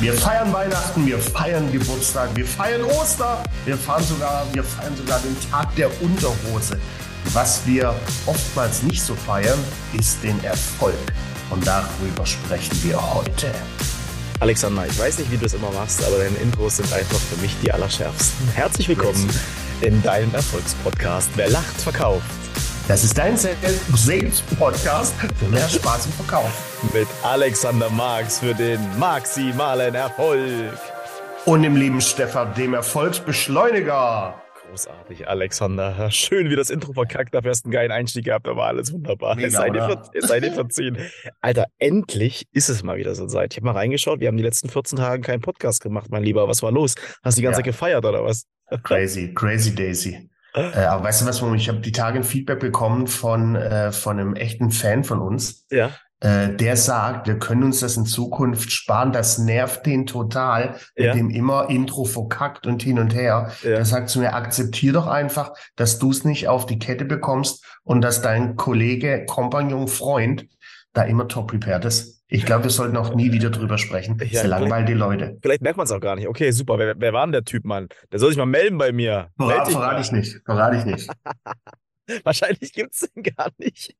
Wir feiern Weihnachten, wir feiern Geburtstag, wir feiern Oster, wir, fahren sogar, wir feiern sogar den Tag der Unterhose. Was wir oftmals nicht so feiern, ist den Erfolg. Und darüber sprechen wir heute. Alexander, ich weiß nicht, wie du es immer machst, aber deine Intros sind einfach für mich die allerschärfsten. Herzlich willkommen in deinem Erfolgspodcast. Wer lacht, verkauft. Das ist dein Sales-Podcast für mehr Spaß im Verkauf. Mit Alexander Marx für den maximalen Erfolg. Und dem lieben Stefan, dem Erfolgsbeschleuniger. Großartig, Alexander. Schön, wie das Intro verkackt. Dafür hast du einen geilen Einstieg gehabt, aber alles wunderbar. Mega, es sei, dir, es sei dir verziehen. Alter, endlich ist es mal wieder so Zeit. Ich habe mal reingeschaut, wir haben die letzten 14 Tage keinen Podcast gemacht, mein Lieber. Was war los? Hast du die ganze ja. Zeit gefeiert oder was? Crazy, crazy Daisy. Äh, aber weißt du was, ich habe die Tage ein Feedback bekommen von, äh, von einem echten Fan von uns. Ja. Äh, der sagt, wir können uns das in Zukunft sparen. Das nervt den total, ja. mit dem immer Intro verkackt und hin und her. Ja. Er sagt zu mir, akzeptier doch einfach, dass du es nicht auf die Kette bekommst und dass dein Kollege, Kompagnon, Freund da immer top prepared ist. Ich glaube, wir sollten auch nie wieder drüber sprechen. Das ja, langweilt die Leute. Vielleicht merkt man es auch gar nicht. Okay, super. Wer, wer war denn der Typ, Mann? Der soll sich mal melden bei mir. Verrat, verrate ich nicht. Verrate ich nicht. Wahrscheinlich gibt es den gar nicht.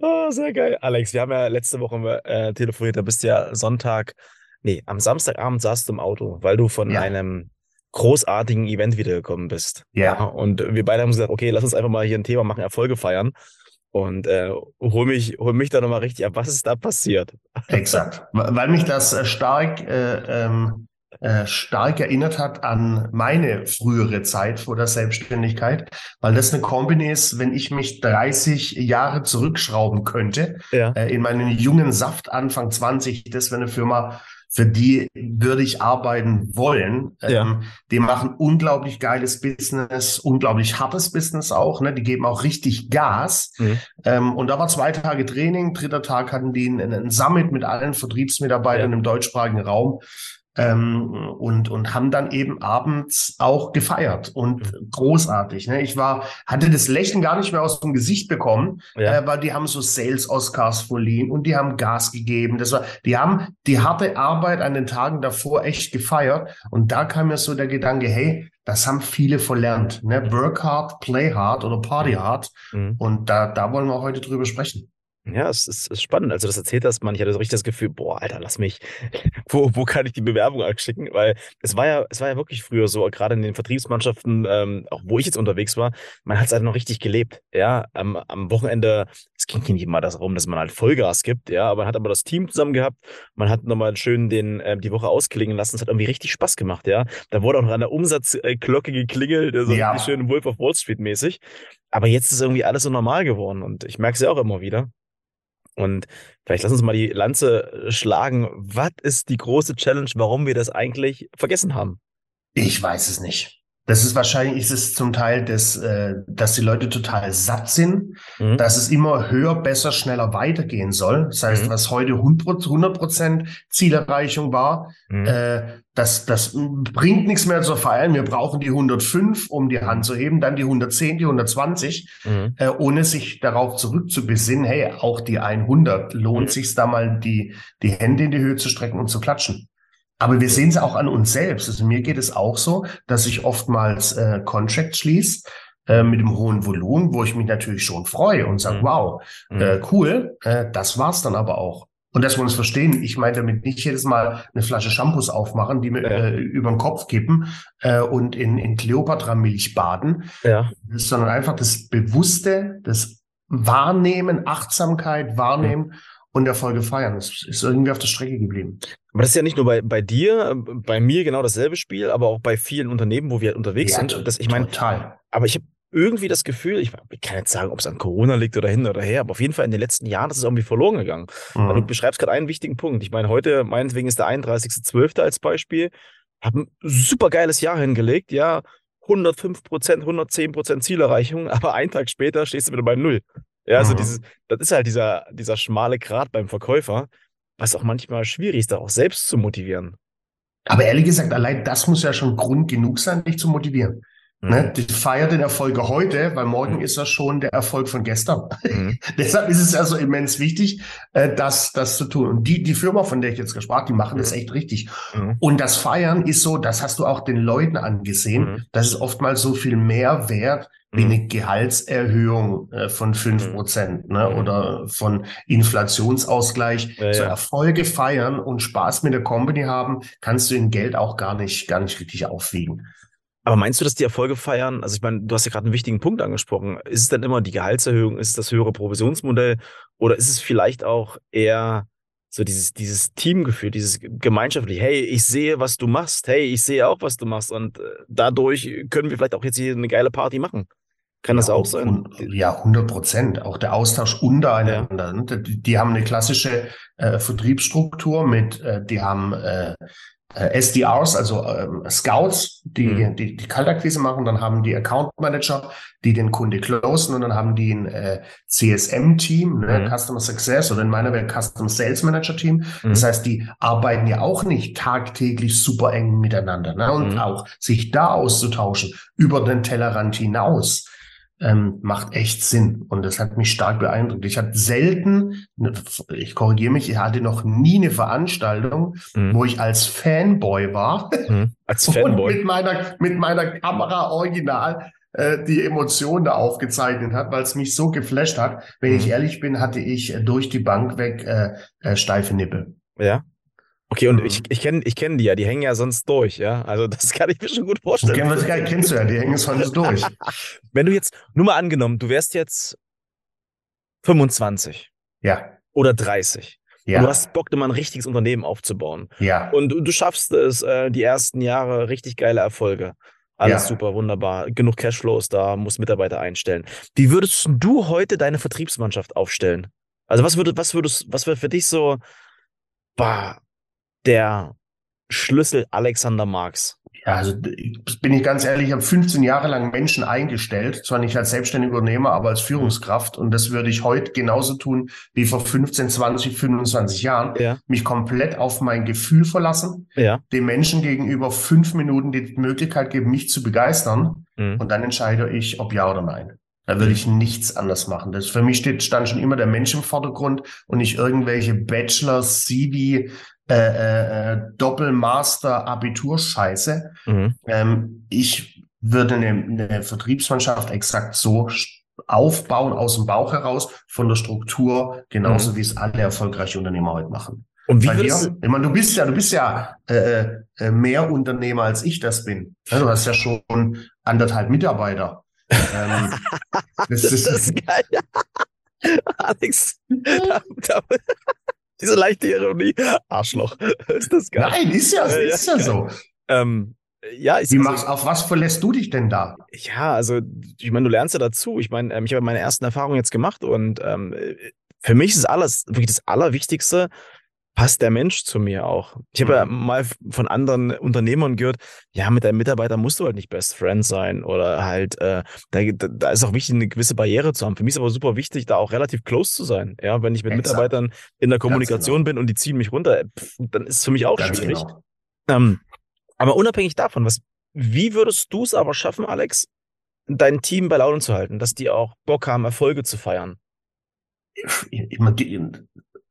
oh, sehr geil. Alex, wir haben ja letzte Woche äh, telefoniert. Da bist du ja Sonntag, nee, am Samstagabend saßt du im Auto, weil du von ja. einem großartigen Event wiedergekommen bist. Ja. ja. Und wir beide haben gesagt, okay, lass uns einfach mal hier ein Thema machen, Erfolge feiern und äh, hol mich, hol mich da nochmal richtig ab. Was ist da passiert? Exakt. Weil mich das äh, stark, äh, ähm, äh, stark erinnert hat an meine frühere Zeit vor der Selbstständigkeit, weil das eine Kombi ist, wenn ich mich 30 Jahre zurückschrauben könnte, ja. äh, in meinen jungen Saft Anfang 20, das wäre eine Firma, für die würde ich arbeiten wollen. Ja. Ähm, die machen unglaublich geiles Business, unglaublich hartes Business auch. Ne? Die geben auch richtig Gas. Mhm. Ähm, und da war zwei Tage Training. Dritter Tag hatten die einen, einen Summit mit allen Vertriebsmitarbeitern ja. im deutschsprachigen Raum ähm, und, und haben dann eben abends auch gefeiert und mhm. großartig. Ne? Ich war, hatte das Lächeln gar nicht mehr aus dem Gesicht bekommen, ja. äh, weil die haben so Sales-Oscars verliehen und die haben Gas gegeben. Das war, die haben die harte Arbeit an den Tagen davor echt gefeiert. Und da kam mir so der Gedanke, hey, das haben viele verlernt. Ne? Work hard, play hard oder party hard. Mhm. Und da, da wollen wir heute drüber sprechen. Ja, es ist, ist spannend. Also, das erzählt das man. Ich hatte so richtig das Gefühl, boah, Alter, lass mich, wo, wo kann ich die Bewerbung anschicken? Weil es war ja, es war ja wirklich früher so, gerade in den Vertriebsmannschaften, ähm, auch wo ich jetzt unterwegs war, man hat es halt noch richtig gelebt. Ja, am, am Wochenende, es ging nicht immer darum, dass man halt Vollgas gibt, ja, aber man hat aber das Team zusammen gehabt, man hat nochmal schön den, äh, die Woche ausklingen lassen. Es hat irgendwie richtig Spaß gemacht, ja. Da wurde auch noch an der Umsatzglocke geklingelt, so ja. richtig schön Wolf of Wall Street mäßig. Aber jetzt ist irgendwie alles so normal geworden und ich merke es ja auch immer wieder. Und vielleicht lass uns mal die Lanze äh, schlagen. Was ist die große Challenge, warum wir das eigentlich vergessen haben? Ich weiß es nicht. Das ist wahrscheinlich ist es zum Teil, dass, äh, dass die Leute total satt sind, mhm. dass es immer höher, besser, schneller weitergehen soll. Das heißt, mhm. was heute 100 Prozent Zielerreichung war, mhm. äh, das, das bringt nichts mehr zu feiern. Wir brauchen die 105, um die Hand zu heben, dann die 110, die 120, mhm. äh, ohne sich darauf zurückzubesinnen, hey, auch die 100 lohnt mhm. sich da mal die, die Hände in die Höhe zu strecken und zu klatschen. Aber wir sehen es auch an uns selbst. Also mir geht es auch so, dass ich oftmals äh, Contracts schließe äh, mit dem hohen Volumen, wo ich mich natürlich schon freue und sage, mhm. wow, mhm. äh, cool, äh, das war's dann aber auch. Und dass wir uns verstehen, ich meine damit nicht jedes Mal eine Flasche Shampoos aufmachen, die mir ja. äh, über den Kopf kippen äh, und in, in Cleopatra-Milch baden, ja. sondern einfach das Bewusste, das Wahrnehmen, Achtsamkeit wahrnehmen. Mhm und Erfolge feiern. Das ist irgendwie auf der Strecke geblieben. Aber das ist ja nicht nur bei, bei dir, bei mir genau dasselbe Spiel, aber auch bei vielen Unternehmen, wo wir halt unterwegs ja, sind. Das, ich meine, total. Aber ich habe irgendwie das Gefühl, ich, ich, kann jetzt sagen, ob es an Corona liegt oder hin oder her, aber auf jeden Fall in den letzten Jahren ist es irgendwie verloren gegangen. Mhm. Du beschreibst gerade einen wichtigen Punkt. Ich meine, heute, meinetwegen ist der 31.12. als Beispiel, habe ein super geiles Jahr hingelegt, ja, 105 Prozent, 110 Prozent Zielerreichung, aber einen Tag später stehst du wieder bei Null. Ja, also mhm. dieses, das ist halt dieser, dieser schmale Grat beim Verkäufer, was auch manchmal schwierig ist, da auch selbst zu motivieren. Aber ehrlich gesagt, allein das muss ja schon Grund genug sein, dich zu motivieren. Mhm. Ne? Die feiert den Erfolg heute, weil morgen mhm. ist er schon der Erfolg von gestern. Mhm. Deshalb ist es also immens wichtig, äh, das, das zu tun. Und die, die Firma, von der ich jetzt gesprochen die machen das mhm. echt richtig. Mhm. Und das Feiern ist so, das hast du auch den Leuten angesehen, mhm. das ist oftmals so viel mehr wert, wie eine Gehaltserhöhung äh, von fünf Prozent ne? oder von Inflationsausgleich. Ja, so Erfolge feiern und Spaß mit der Company haben, kannst du in Geld auch gar nicht, gar nicht richtig aufwiegen. Aber meinst du, dass die Erfolge feiern? Also ich meine, du hast ja gerade einen wichtigen Punkt angesprochen. Ist es dann immer die Gehaltserhöhung? Ist es das höhere Provisionsmodell? Oder ist es vielleicht auch eher so dieses, dieses Teamgefühl, dieses gemeinschaftliche, hey, ich sehe, was du machst, hey, ich sehe auch, was du machst und äh, dadurch können wir vielleicht auch jetzt hier eine geile Party machen. Kann ja, das auch sein? Ja, 100 Prozent. Auch der Austausch untereinander. Ja. Die, die, haben eine klassische äh, Vertriebsstruktur mit, äh, die haben äh, äh, SDRs, also ähm, Scouts, die, mhm. die die Kaltakquise machen, dann haben die Account Manager, die den Kunde closen und dann haben die ein äh, CSM-Team, ne, mhm. Customer Success oder in meiner Welt Customer Sales Manager Team. Mhm. Das heißt, die arbeiten ja auch nicht tagtäglich super eng miteinander ne, und mhm. auch sich da auszutauschen über den Tellerrand hinaus ähm, macht echt Sinn. Und das hat mich stark beeindruckt. Ich hatte selten, ich korrigiere mich, ich hatte noch nie eine Veranstaltung, mhm. wo ich als Fanboy war. Mhm. Als Fanboy. Und mit meiner, mit meiner Kamera original äh, die Emotionen da aufgezeichnet hat, weil es mich so geflasht hat. Wenn mhm. ich ehrlich bin, hatte ich durch die Bank weg äh, äh, steife Nippe. Ja. Okay, und ich, mhm. ich kenne ich kenn die ja, die hängen ja sonst durch, ja. Also das kann ich mir schon gut vorstellen. Okay, das kennst du ja, die hängen sonst durch. Wenn du jetzt, nur mal angenommen, du wärst jetzt 25. Ja. Oder 30. Ja. du hast Bock, immer ein richtiges Unternehmen aufzubauen. Ja. Und du, du schaffst es, äh, die ersten Jahre richtig geile Erfolge. Alles ja. super, wunderbar. Genug Cashflows da, musst Mitarbeiter einstellen. Wie würdest du heute deine Vertriebsmannschaft aufstellen? Also was würde, was würdest, was wäre für dich so, bah, der Schlüssel Alexander Marx? Ja, also bin ich ganz ehrlich, ich habe 15 Jahre lang Menschen eingestellt, zwar nicht als selbstständiger Unternehmer, aber als Führungskraft. Und das würde ich heute genauso tun wie vor 15, 20, 25 Jahren. Ja. Mich komplett auf mein Gefühl verlassen, ja. dem Menschen gegenüber fünf Minuten die Möglichkeit geben, mich zu begeistern. Mhm. Und dann entscheide ich, ob ja oder nein. Da würde ich nichts anders machen. Das für mich steht, stand schon immer der Mensch im Vordergrund und nicht irgendwelche Bachelor, CV, äh, äh, äh, Doppelmaster-Abiturscheiße. Mhm. Ähm, ich würde eine, eine Vertriebsmannschaft exakt so aufbauen aus dem Bauch heraus, von der Struktur, genauso mhm. wie es alle erfolgreiche Unternehmer heute machen. Und wie Bei dir, ich meine, du bist ja, du bist ja äh, äh, mehr Unternehmer als ich das bin. Ja, du hast ja schon anderthalb Mitarbeiter. ähm, das, das, ist geil. Alex, Diese leichte Ironie. Arschloch. Ist das geil? Nein, ist ja, äh, ist ja, ja so. Ähm, ja, ich, Wie machst, auf was verlässt du dich denn da? Ja, also ich meine, du lernst ja dazu. Ich meine, ähm, ich habe meine ersten Erfahrungen jetzt gemacht und ähm, für mich ist alles wirklich das Allerwichtigste, passt der Mensch zu mir auch. Ich habe ja mhm. mal von anderen Unternehmern gehört, ja, mit deinem Mitarbeiter musst du halt nicht Best Friend sein oder halt, äh, da, da ist auch wichtig, eine gewisse Barriere zu haben. Für mich ist aber super wichtig, da auch relativ close zu sein. Ja, wenn ich mit Exakt. Mitarbeitern in der Kommunikation genau. bin und die ziehen mich runter, pff, dann ist es für mich auch Ganz schwierig. Genau. Ähm, aber unabhängig davon, was, wie würdest du es aber schaffen, Alex, dein Team bei Laune zu halten, dass die auch Bock haben, Erfolge zu feiern?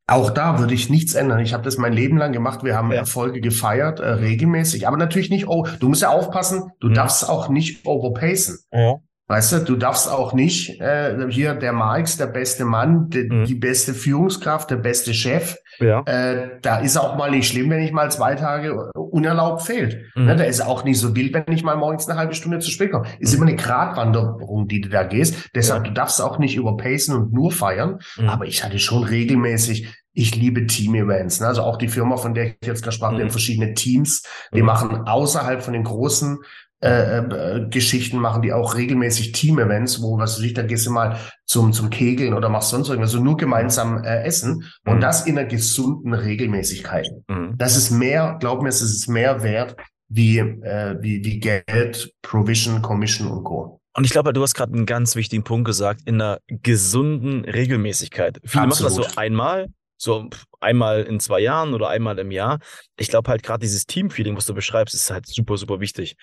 Auch da würde ich nichts ändern. Ich habe das mein Leben lang gemacht. Wir haben ja. Erfolge gefeiert, äh, regelmäßig. Aber natürlich nicht, oh, du musst ja aufpassen, du mhm. darfst auch nicht overpacen. Ja. Weißt du, du darfst auch nicht äh, hier der Marx, der beste Mann, de, mhm. die beste Führungskraft, der beste Chef. Ja. Äh, da ist auch mal nicht schlimm, wenn ich mal zwei Tage unerlaubt fehlt. Mhm. Ne, da ist auch nicht so wild, wenn ich mal morgens eine halbe Stunde zu spät komme. Ist mhm. immer eine Gratwanderung, die du da gehst. Deshalb, ja. du darfst auch nicht überpacen und nur feiern. Mhm. Aber ich hatte schon regelmäßig ich liebe Team-Events. Ne? Also auch die Firma, von der ich jetzt gerade sprach, mhm. haben verschiedene Teams. Die mhm. machen außerhalb von den großen äh, äh, Geschichten machen die auch regelmäßig Team-Events, wo, was weiß ich, da gehst du mal zum, zum Kegeln oder machst sonst irgendwas, also nur gemeinsam äh, essen und mhm. das in einer gesunden Regelmäßigkeit. Mhm. Das ist mehr, glaub mir, es ist mehr wert wie, äh, wie, wie Geld, Provision, Commission und Co. Und ich glaube, du hast gerade einen ganz wichtigen Punkt gesagt, in einer gesunden Regelmäßigkeit. Viele Absolut. machen das so einmal, so einmal in zwei Jahren oder einmal im Jahr. Ich glaube halt gerade dieses Teamfeeling, was du beschreibst, ist halt super, super wichtig.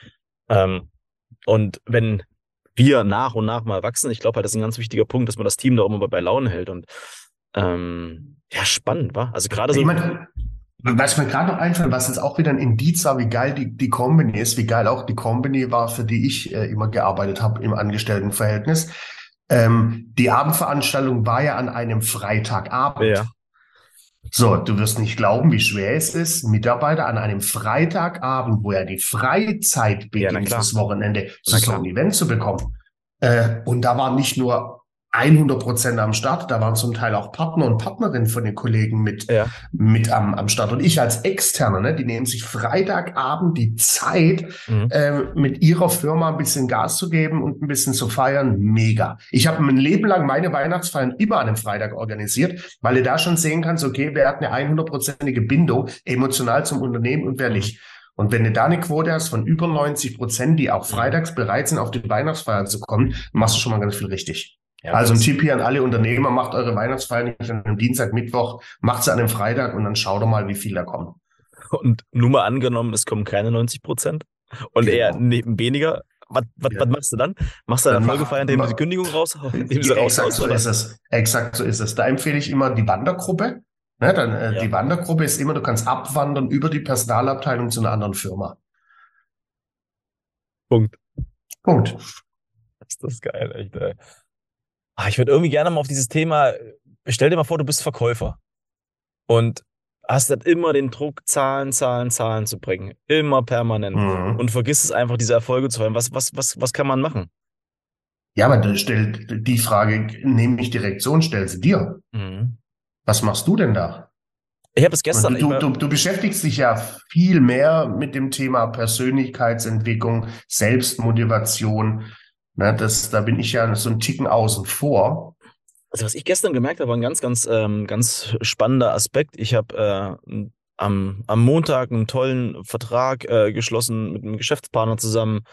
Ähm, und wenn wir nach und nach mal wachsen, ich glaube halt, das ist ein ganz wichtiger Punkt, dass man das Team da auch immer bei Laune hält. Und ähm, ja, spannend, war. Also gerade so. Ich mein, was mir gerade noch einfällt, was jetzt auch wieder ein Indiz war, wie geil die, die Company ist, wie geil auch die Company war, für die ich äh, immer gearbeitet habe im Angestelltenverhältnis. Ähm, die Abendveranstaltung war ja an einem Freitagabend. Ja. So, du wirst nicht glauben, wie schwer es ist, Mitarbeiter an einem Freitagabend, wo ja die Freizeit beginnt, ja, fürs Wochenende, zu so einem Event zu bekommen. Äh, und da war nicht nur 100 Prozent am Start. Da waren zum Teil auch Partner und Partnerinnen von den Kollegen mit, ja. mit am, am Start. Und ich als Externer, ne, die nehmen sich Freitagabend die Zeit, mhm. äh, mit ihrer Firma ein bisschen Gas zu geben und ein bisschen zu feiern. Mega. Ich habe mein Leben lang meine Weihnachtsfeiern immer an einem Freitag organisiert, weil du da schon sehen kannst, okay, wer hat eine 100-prozentige Bindung emotional zum Unternehmen und wer mhm. nicht. Und wenn du da eine Quote hast von über 90 Prozent, die auch freitags bereit sind, auf die Weihnachtsfeier zu kommen, machst du schon mal ganz viel richtig. Ja, also ein Tipp hier an alle Unternehmer, macht eure Weihnachtsfeier nicht an einem Dienstag, Mittwoch, macht sie an einem Freitag und dann schaut doch mal, wie viel da kommen. Und nur mal angenommen, es kommen keine 90 Prozent und genau. eher weniger. Was, was, ja. was machst du dann? Machst du eine Folgefeier, indem du die Kündigung raus, indem sie raus Exakt so ist es. Exakt so ist es. Da empfehle ich immer die Wandergruppe. Ne, dann, äh, ja. Die Wandergruppe ist immer, du kannst abwandern über die Personalabteilung zu einer anderen Firma. Punkt. Punkt. ist das geil, echt, ey. Ah, ich würde irgendwie gerne mal auf dieses Thema, stell dir mal vor, du bist Verkäufer und hast dann immer den Druck, Zahlen, Zahlen, Zahlen zu bringen. Immer permanent. Mhm. Und vergisst es einfach, diese Erfolge zu feiern. Was, was, was, was kann man machen? Ja, aber dann stellt die Frage, nehme ich direkt so und stell sie dir. Mhm. Was machst du denn da? Ich habe es gestern. Du, du, du, beschäftigst dich ja viel mehr mit dem Thema Persönlichkeitsentwicklung, Selbstmotivation. Na, das, da bin ich ja so ein Ticken außen vor. Also was ich gestern gemerkt habe, war ein ganz, ganz, ähm, ganz spannender Aspekt. Ich habe äh, am, am Montag einen tollen Vertrag äh, geschlossen mit einem Geschäftspartner zusammen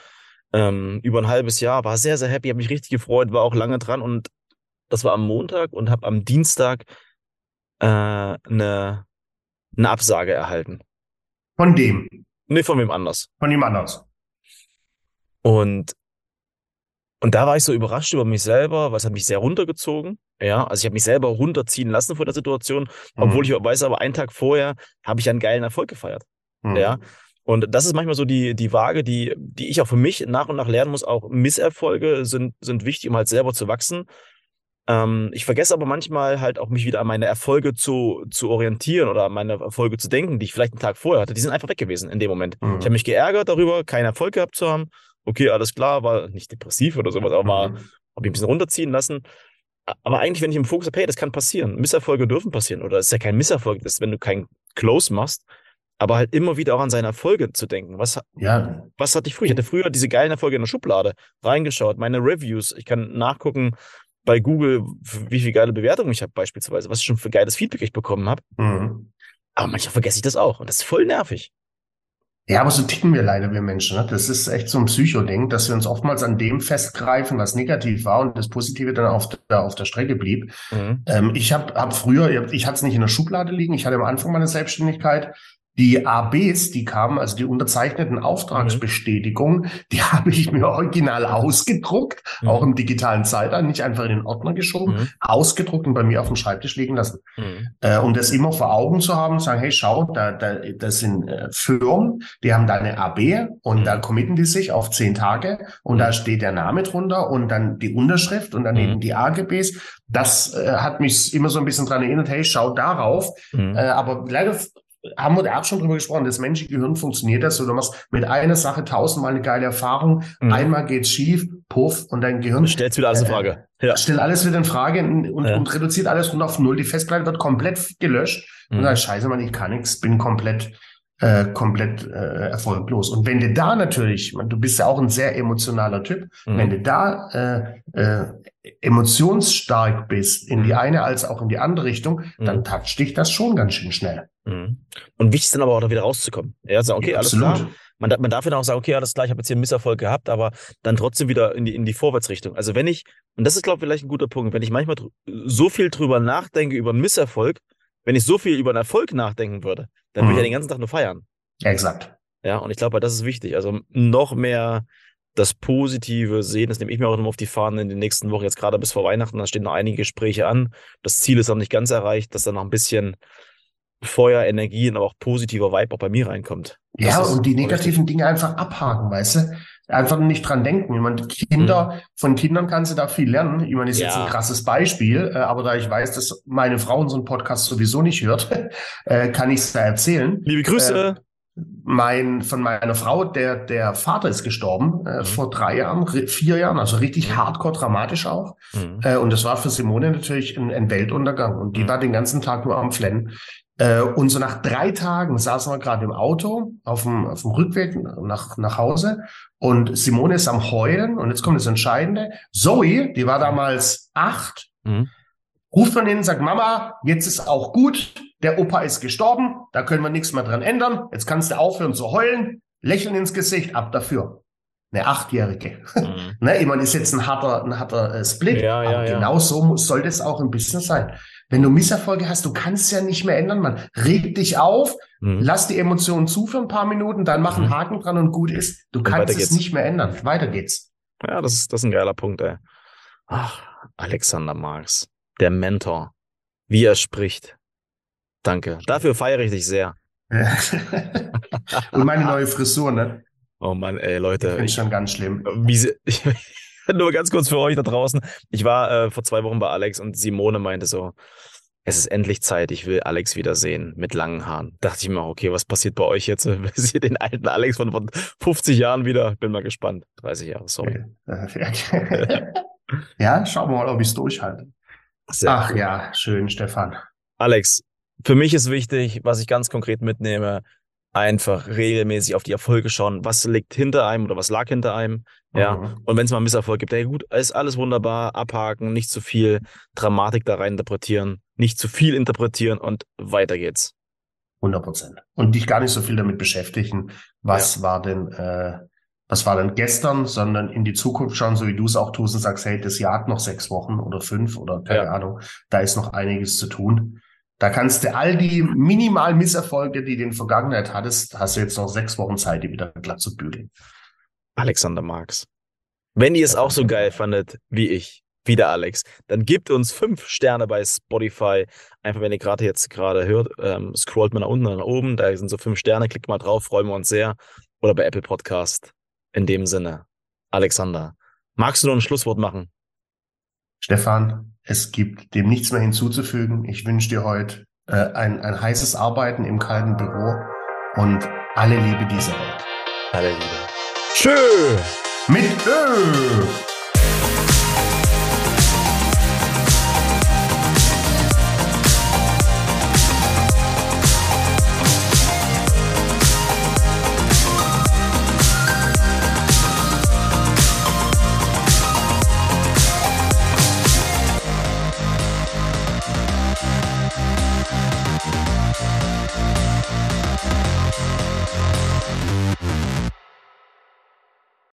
ähm, über ein halbes Jahr. War sehr, sehr happy, habe mich richtig gefreut, war auch lange dran und das war am Montag und habe am Dienstag äh, eine, eine Absage erhalten. Von dem? Nee, von wem anders. Von ihm anders. Und und da war ich so überrascht über mich selber, weil es hat mich sehr runtergezogen. Ja, also ich habe mich selber runterziehen lassen von der Situation, mhm. obwohl ich weiß, aber einen Tag vorher habe ich einen geilen Erfolg gefeiert. Mhm. Ja. Und das ist manchmal so die, die Waage, die, die ich auch für mich nach und nach lernen muss. Auch Misserfolge sind, sind wichtig, um halt selber zu wachsen. Ähm, ich vergesse aber manchmal halt auch mich wieder an meine Erfolge zu, zu orientieren oder an meine Erfolge zu denken, die ich vielleicht einen Tag vorher hatte. Die sind einfach weg gewesen in dem Moment. Mhm. Ich habe mich geärgert darüber, keinen Erfolg gehabt zu haben okay, alles klar, war nicht depressiv oder sowas, aber mhm. habe ich ein bisschen runterziehen lassen. Aber eigentlich, wenn ich im Fokus habe, hey, das kann passieren. Misserfolge dürfen passieren. Oder es ist ja kein Misserfolg, das ist, wenn du keinen Close machst, aber halt immer wieder auch an seine Erfolge zu denken. Was, ja. was hatte ich früher? Ich hatte früher diese geilen Erfolge in der Schublade reingeschaut, meine Reviews. Ich kann nachgucken bei Google, wie viele geile Bewertungen ich habe, beispielsweise, was ich schon für geiles Feedback ich bekommen habe. Mhm. Aber manchmal vergesse ich das auch. Und das ist voll nervig. Ja, aber so ticken wir leider, wir Menschen. Ne? Das ist echt so ein Psychoding, dass wir uns oftmals an dem festgreifen, was negativ war und das Positive dann auf der, auf der Strecke blieb. Mhm. Ähm, ich habe hab früher, ich hatte es nicht in der Schublade liegen, ich hatte am Anfang meiner Selbstständigkeit die ABs, die kamen, also die unterzeichneten Auftragsbestätigungen, mhm. die habe ich mir original ausgedruckt, mhm. auch im digitalen Zeitalter, nicht einfach in den Ordner geschoben, mhm. ausgedruckt und bei mir auf dem Schreibtisch liegen lassen. Mhm. Äh, um das immer vor Augen zu haben, sagen, hey, schau, da, da, das sind äh, Firmen, die haben da eine AB und mhm. da committen die sich auf zehn Tage und da mhm. steht der Name drunter und dann die Unterschrift und daneben die AGBs. Das äh, hat mich immer so ein bisschen dran erinnert, hey, schau darauf. Äh, aber leider haben wir da auch schon drüber gesprochen, das menschliche Gehirn funktioniert das so, du machst mit einer Sache tausendmal eine geile Erfahrung, mhm. einmal geht's schief, puff, und dein Gehirn... Stellt wieder alles in Frage. Äh, ja. Stellt alles wieder in Frage und, ja. und reduziert alles runter auf Null. Die Festplatte wird komplett gelöscht mhm. und dann scheiße, man, ich kann nichts, bin komplett äh, komplett äh, erfolglos. Und wenn du da natürlich, du bist ja auch ein sehr emotionaler Typ, mhm. wenn du da äh, äh, emotionsstark bist, in die mhm. eine als auch in die andere Richtung, mhm. dann toucht dich das schon ganz schön schnell. Mhm. Und wichtig ist dann aber auch da wieder rauszukommen. Ja, sagen, okay, ja, alles klar. Man, man darf dann auch sagen, okay, alles klar, ich habe jetzt hier einen Misserfolg gehabt, aber dann trotzdem wieder in die, in die Vorwärtsrichtung. Also wenn ich, und das ist, glaube ich, vielleicht ein guter Punkt, wenn ich manchmal so viel drüber nachdenke über einen Misserfolg, wenn ich so viel über einen Erfolg nachdenken würde, dann würde ich ja mhm. den ganzen Tag nur feiern. Exakt. Ja, und ich glaube, das ist wichtig. Also noch mehr das Positive sehen. Das nehme ich mir auch immer auf die Fahnen in den nächsten Wochen, jetzt gerade bis vor Weihnachten. Da stehen noch einige Gespräche an. Das Ziel ist noch nicht ganz erreicht, dass da noch ein bisschen Feuer, Energie und auch positiver Vibe auch bei mir reinkommt. Das ja, und die negativen Dinge einfach abhaken, weißt du? Einfach nicht dran denken. Ich meine, Kinder, mhm. von Kindern kannst du da viel lernen. Ich meine, ist ja. jetzt ein krasses Beispiel, äh, aber da ich weiß, dass meine Frau unseren Podcast sowieso nicht hört, äh, kann ich es da erzählen. Liebe Grüße. Äh, mein, von meiner Frau, der, der Vater ist gestorben äh, mhm. vor drei Jahren, vier Jahren, also richtig mhm. hardcore dramatisch auch. Mhm. Äh, und das war für Simone natürlich ein, ein Weltuntergang. Und die mhm. war den ganzen Tag nur am Flennen. Äh, und so nach drei Tagen saßen wir gerade im Auto auf dem, auf dem Rückweg nach, nach Hause und Simone ist am Heulen. Und jetzt kommt das Entscheidende. Zoe, die war damals acht, ruft von innen, sagt, Mama, jetzt ist auch gut der Opa ist gestorben, da können wir nichts mehr dran ändern. Jetzt kannst du aufhören zu heulen, lächeln ins Gesicht, ab dafür. Eine Achtjährige. Mhm. ne, ich meine, ist jetzt ein harter, ein harter äh, Split, ja, aber ja, genau ja. so soll das auch im Business sein. Wenn du Misserfolge hast, du kannst ja nicht mehr ändern, man. Reg dich auf, mhm. lass die Emotionen zu für ein paar Minuten, dann mach einen mhm. Haken dran und gut ist. Du und kannst es nicht mehr ändern. Weiter geht's. Ja, das ist, das ist ein geiler Punkt, ey. Ach, Alexander Marx, der Mentor, wie er spricht, Danke. Dafür feiere ich dich sehr. Und meine neue Frisur, ne? Oh Mann, ey, Leute. Ich finde schon ganz schlimm. Wie sie, ich, nur ganz kurz für euch da draußen. Ich war äh, vor zwei Wochen bei Alex und Simone meinte so, es ist endlich Zeit, ich will Alex wiedersehen mit langen Haaren. Dachte ich mir, okay, was passiert bei euch jetzt? Seht ihr den alten Alex von, von 50 Jahren wieder? Bin mal gespannt. 30 Jahre, sorry. ja, schauen wir mal, ob ich es durchhalte. Sehr Ach ja, schön, Stefan. Alex, für mich ist wichtig, was ich ganz konkret mitnehme, einfach regelmäßig auf die Erfolge schauen, was liegt hinter einem oder was lag hinter einem. Ja. Mhm. Und wenn es mal einen Misserfolg gibt, hey gut, ist alles wunderbar, abhaken, nicht zu viel Dramatik da rein interpretieren, nicht zu viel interpretieren und weiter geht's. 100 Prozent. Und dich gar nicht so viel damit beschäftigen, was ja. war denn, äh, was war denn gestern, sondern in die Zukunft schauen, so wie du es auch tust und sagst, hey, das Jahr hat noch sechs Wochen oder fünf oder keine ja. Ahnung, da ist noch einiges zu tun. Da kannst du all die minimal Misserfolge, die du in der Vergangenheit hattest, hast du jetzt noch sechs Wochen Zeit, die wieder glatt zu bügeln. Alexander Marx. Wenn ihr es auch so geil fandet wie ich, wie der Alex, dann gebt uns fünf Sterne bei Spotify. Einfach, wenn ihr gerade jetzt gerade hört, ähm, scrollt mal nach unten, nach oben. Da sind so fünf Sterne, klickt mal drauf, freuen wir uns sehr. Oder bei Apple Podcast. In dem Sinne, Alexander, magst du noch ein Schlusswort machen? Stefan, es gibt dem nichts mehr hinzuzufügen. Ich wünsche dir heute äh, ein, ein heißes Arbeiten im kalten Büro und alle Liebe dieser Welt. Alle Liebe. Tschö. Mit Ö.